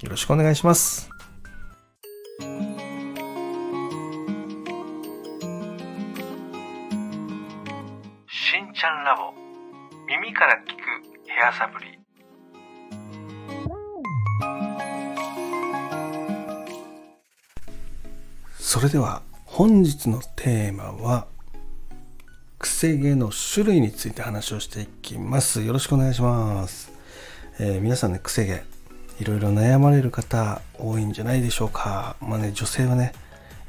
よろしくお願いします。しんちゃんラボ。耳から聞くヘアサプリ。それでは本日のテーマはくせ毛の種類について話をしていきます。よろしくお願いします、えー、皆さんねくせ毛いろいろ悩まれる方多いんじゃないでしょうか。まあね女性はね、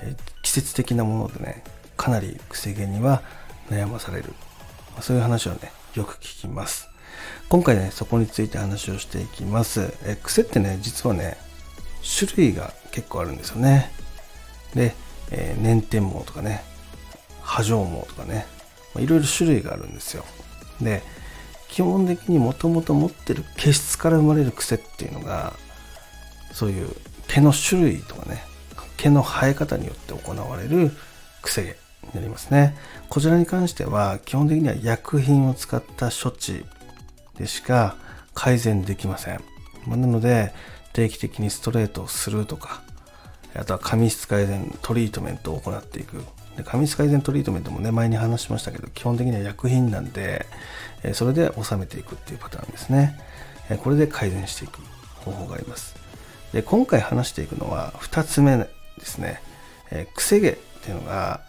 え、季節的なものでねかなりくせ毛には悩まされる、ま、そういう話をねよく聞きます。今回ねそこについて話をしていきます、え、癖ってね実はね種類が結構あるんですよね。で、えー、粘点毛とかね波状毛とかねいろいろ種類があるんですよ。で基本的にもともと持ってる毛質から生まれる癖っていうのがそういう毛の種類とかね毛の生え方によって行われる癖になりますね。こちらに関しては基本的には薬品を使った処置でしか改善できません、なので定期的にストレートをするとかあとは髪質改善トリートメントを行っていく。で髪質改善トリートメントもね前に話しましたけど基本的には薬品なんでえそれで収めていくっていうパターンですね。えこれで改善していく方法があります。で今回話していくのは2つ目ですね。えくせ毛っていうのが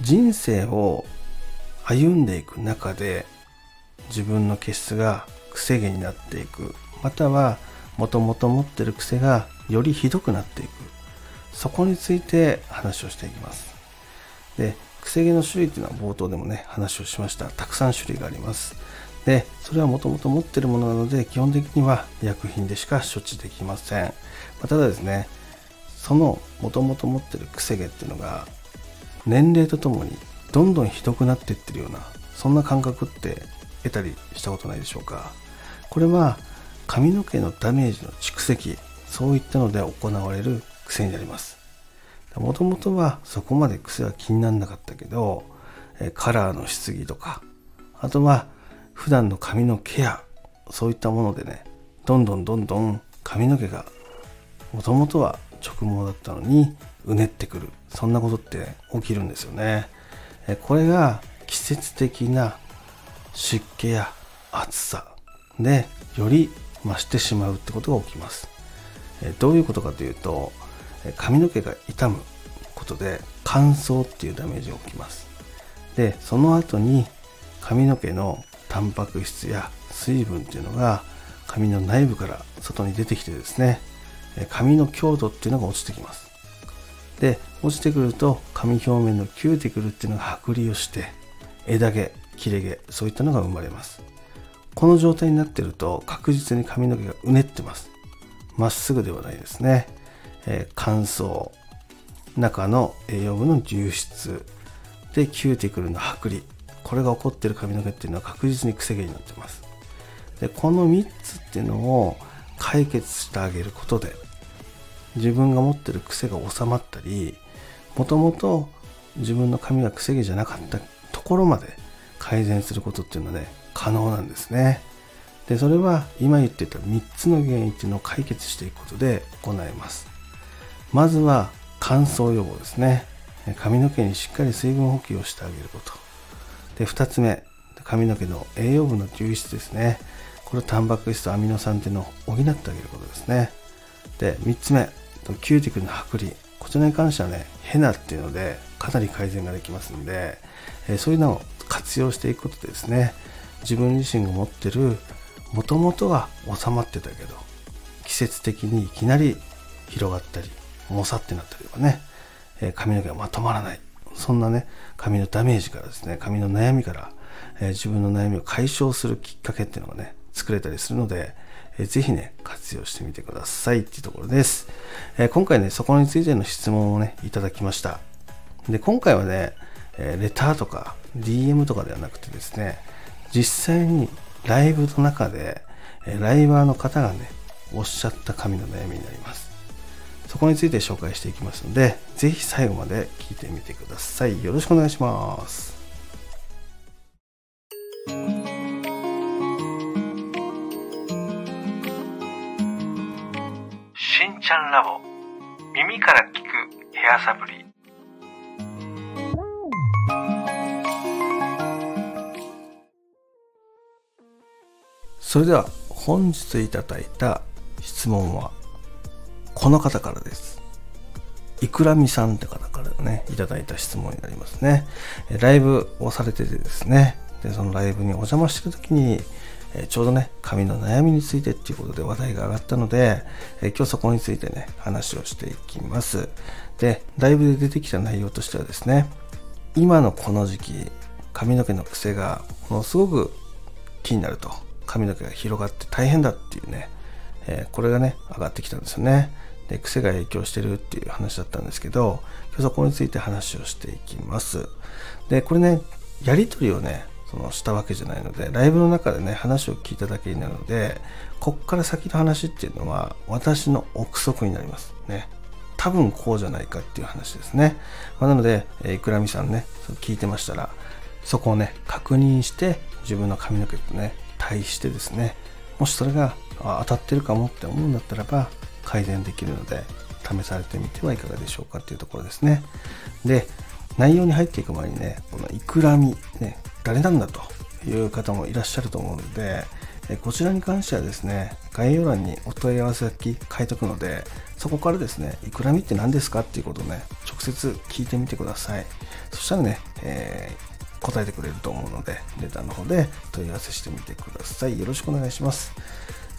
人生を歩んでいく中で自分の毛質がくせ毛になっていく。またはもともと持ってる癖がよりひどくなっていく。そこについて話をしていきます。でくせ毛の種類っていうのは冒頭でもね話をしました。たくさん種類があります。でそれはもともと持ってるものなので基本的には薬品でしか処置できません、まあ、ただですねそのもともと持ってるくせ毛っていうのが年齢とともにどんどんひどくなっていってるようなそんな感覚って得たりしたことないでしょうか。これは髪の毛のダメージの蓄積そういったので行われる癖になります。もともとはそこまで癖は気にならなかったけどカラーのしすぎとかあとは普段の髪のケアそういったものでねどんどんどんどん髪の毛がもともとは直毛だったのにうねってくるそんなことって起きるんですよね。これが季節的な湿気や暑さでより増してしまうってことが起きます。どういうことかというと髪の毛が傷むことで乾燥っていうダメージが起きます。でその後に髪の毛のタンパク質や水分っていうのが髪の内部から外に出てきてですね髪の強度っていうのが落ちてきます。で落ちてくると髪表面のキューティクルっていうのが剥離をして枝毛切れ毛そういったのが生まれます。この状態になってると確実に髪の毛がうねってます。まっすぐではないですね。えー、乾燥中の栄養分の流出でキューティクルの剥離これが起こってる髪の毛っていうのは確実にくせ毛になってます。でこの3つっていうのを解決してあげることで自分が持ってる癖が収まったりもともと自分の髪がくせ毛じゃなかったところまで改善することっていうのはね可能なんですね。でそれは今言ってた3つの原因っていうのを解決していくことで行えます。まずは乾燥予防ですね。髪の毛にしっかり水分補給をしてあげること。で2つ目髪の毛の栄養分の流出ですね。これタンパク質とアミノ酸っていうのを補ってあげることですね。で3つ目キューティクルの剥離。こちらに関してはねヘナっていうのでかなり改善ができますんで、えそういうのを活用していくことでですね。自分自身が持ってるもともとは収まってたけど季節的にいきなり広がったりもさってなったりとかね、え、髪の毛がまとまらない。そんなね、髪のダメージからですね、髪の悩みから、え、自分の悩みを解消するきっかけっていうのがね、作れたりするので、えー、ぜひね、活用してみてくださいっていうところです。え、今回ね、そこについての質問をね、いただきました。で、今回はね、えレターとか DM とかではなくてですね、実際にライブの中で、えライバーの方がね、おっしゃった神の悩みになります。そこについて紹介していきますので、ぜひ最後まで聞いてみてください。よろしくお願いします。しんちゃんラボ耳から聞くヘアサプリそれでは本日いただいた質問はこの方からです。いくらみさんって方からね、いただいた質問になりますね。ライブをされててですね、でそのライブにお邪魔してる時に、えちょうどね、髪の悩みについてっていうことで話題が上がったので、え今日そこについてね、話をしていきます。で、ライブで出てきた内容としてはですね、今のこの時期、髪の毛の癖がものすごく気になると。髪の毛が広がって大変だっていうね、えー、これがね、上がってきたんですよね。で、癖が影響してるっていう話だったんですけど、今日そこについて話をしていきます。で、これね、やりとりをね、そのしたわけじゃないので、ライブの中でね、話を聞いただけになるので、こっから先の話っていうのは、私の憶測になります。ね。多分こうじゃないかっていう話ですね。まあ、なので、えー、いくらみさんね、聞いてましたら、そこをね、確認して、自分の髪の毛とね、対してですね、もしそれがあ当たってるかもって思うんだったらば改善できるので試されてみてはいかがでしょうかっていうところですね。で、内容に入っていく前にね、このイクラミ、ね、誰なんだという方もいらっしゃると思うので、こちらに関してはですね、概要欄にお問い合わせ先書いとくので、そこからですね、イクラミって何ですかっていうことをね、直接聞いてみてください。そしたらね、えー答えてくれると思うので、レターの方で問い合わせしてみてください。よろしくお願いします。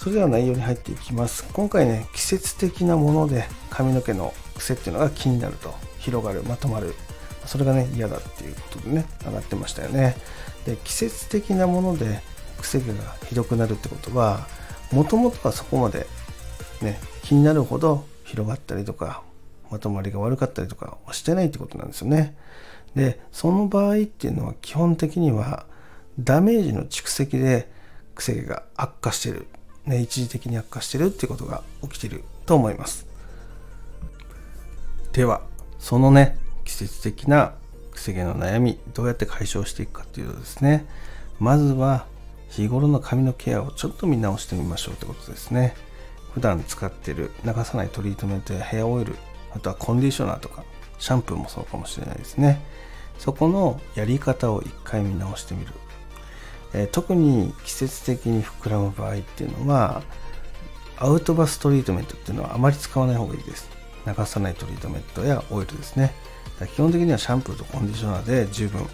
それでは内容に入っていきます。今回ね、季節的なもので髪の毛の癖っていうのが気になると、広がる、まとまる。それがね、嫌だっていうことでね、上がってましたよね。で、季節的なもので癖毛がひどくなるってことは、もともとはそこまでね、気になるほど広がったりとか、まとまりが悪かったりとかはしてないってことなんですよね。でその場合っていうのは基本的にはダメージの蓄積で癖毛が悪化してる、ね、一時的に悪化してるっていうことが起きてると思います。ではそのね季節的な癖毛の悩みどうやって解消していくかっていうとですね。まずは日頃の髪のケアをちょっと見直してみましょうってことですね。普段使ってる流さないトリートメントやヘアオイルあとはコンディショナーとかシャンプーもそうかもしれないですね。そこのやり方を一回見直してみる、え、特に季節的に膨らむ場合っていうのはアウトバストリートメントっていうのはあまり使わない方がいいです。流さないトリートメントやオイルですね。基本的にはシャンプーとコンディショナーで十分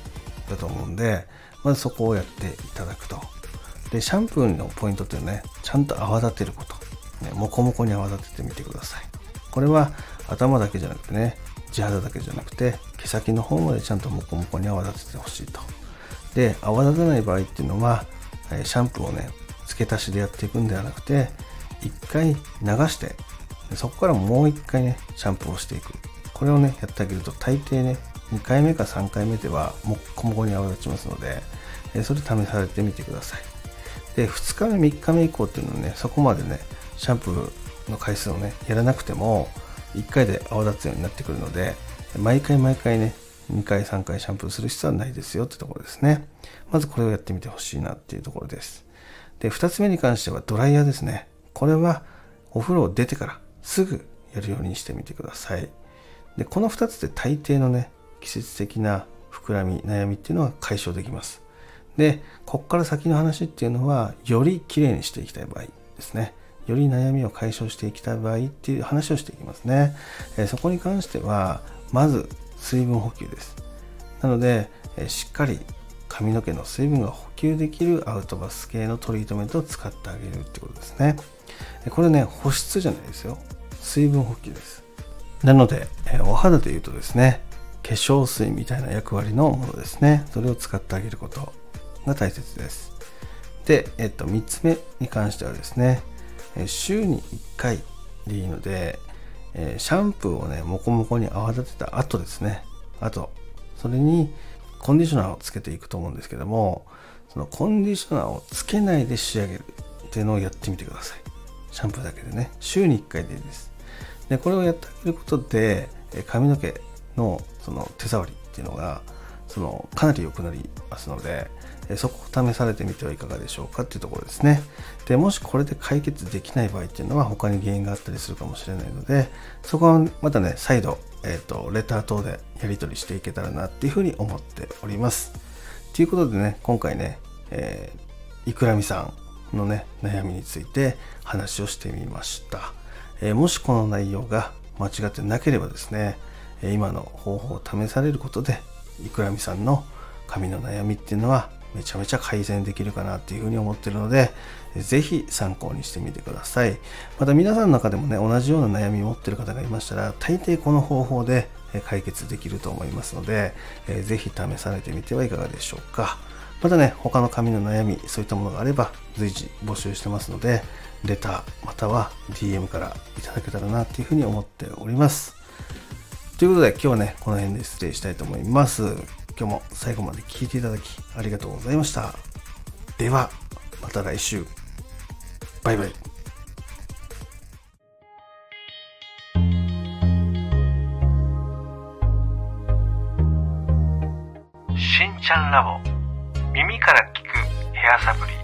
だと思うんでまずそこをやっていただくと。でシャンプーのポイントっていうのはねちゃんと泡立てること、ね、モコモコに泡立ててみてください。これは頭だけじゃなくてね地肌だけじゃなくて毛先の方までちゃんとモコモコに泡立ててほしいと。で泡立たない場合っていうのはシャンプーをね付け足しでやっていくんではなくて1回流してそこからもう1回ねシャンプーをしていく。これをねやってあげると大抵ね2回目か3回目ではもっこもこに泡立ちますのでそれ試されてみてください。で2日目3日目以降っていうのはねそこまでねシャンプーの回数をねやらなくても1回で泡立つようになってくるので毎回毎回ね2回3回シャンプーする必要はないですよってところですね。まずこれをやってみてほしいなっていうところです。で2つ目に関してはドライヤーですね。これはお風呂を出てからすぐやるようにしてみてください。でこの2つで大抵のね季節的な膨らみ悩みっていうのは解消できます。でこっから先の話っていうのはよりきれいにしていきたい場合ですね。より悩みを解消していきたい場合っていう話をしていきますね。えそこに関しては、まず水分補給です。なので、しっかり髪の毛の水分が補給できるアウトバス系のトリートメントを使ってあげるってことですね。これね、保湿じゃないですよ。水分補給です。なので、お肌で言うとですね、化粧水みたいな役割のものですね。それを使ってあげることが大切です。で、えっと、3つ目に関してはですね、週に1回でいいので、えシャンプーをねもこもこに泡立てた後ですね。あとそれにコンディショナーをつけていくと思うんですけどもそのコンディショナーをつけないで仕上げるっていうのをやってみてください。シャンプーだけでね。週に1回でいいです。でこれをやってあげることで髪の毛のその手触りっていうのがそのかなり良くなりますのでそこを試されてみてはいかがでしょうかっていうところですね。でもしこれで解決できない場合っていうのは他に原因があったりするかもしれないのでそこはまたね再度、えーと、レター等でやり取りしていけたらなっていうふうに思っております。ということでね今回ね、えー、いくらみさんのね悩みについて話をしてみました、えー、もしこの内容が間違ってなければですね今の方法を試されることでいくらみさんの髪の悩みっていうのはめちゃめちゃ改善できるかなっていうふうに思ってるので、ぜひ参考にしてみてください。また皆さんの中でもね、同じような悩みを持ってる方がいましたら、大抵この方法で解決できると思いますので、ぜひ試されてみてはいかがでしょうか。またね、他の髪の悩み、そういったものがあれば随時募集してますので、レターまたは DM からいただけたらなっていうふうに思っております。ということで今日はね、この辺で失礼したいと思います。今日も最後まで聞いていただきありがとうございました。では、また来週。バイバイ。しんちゃんラボ耳から聞くヘアサプリ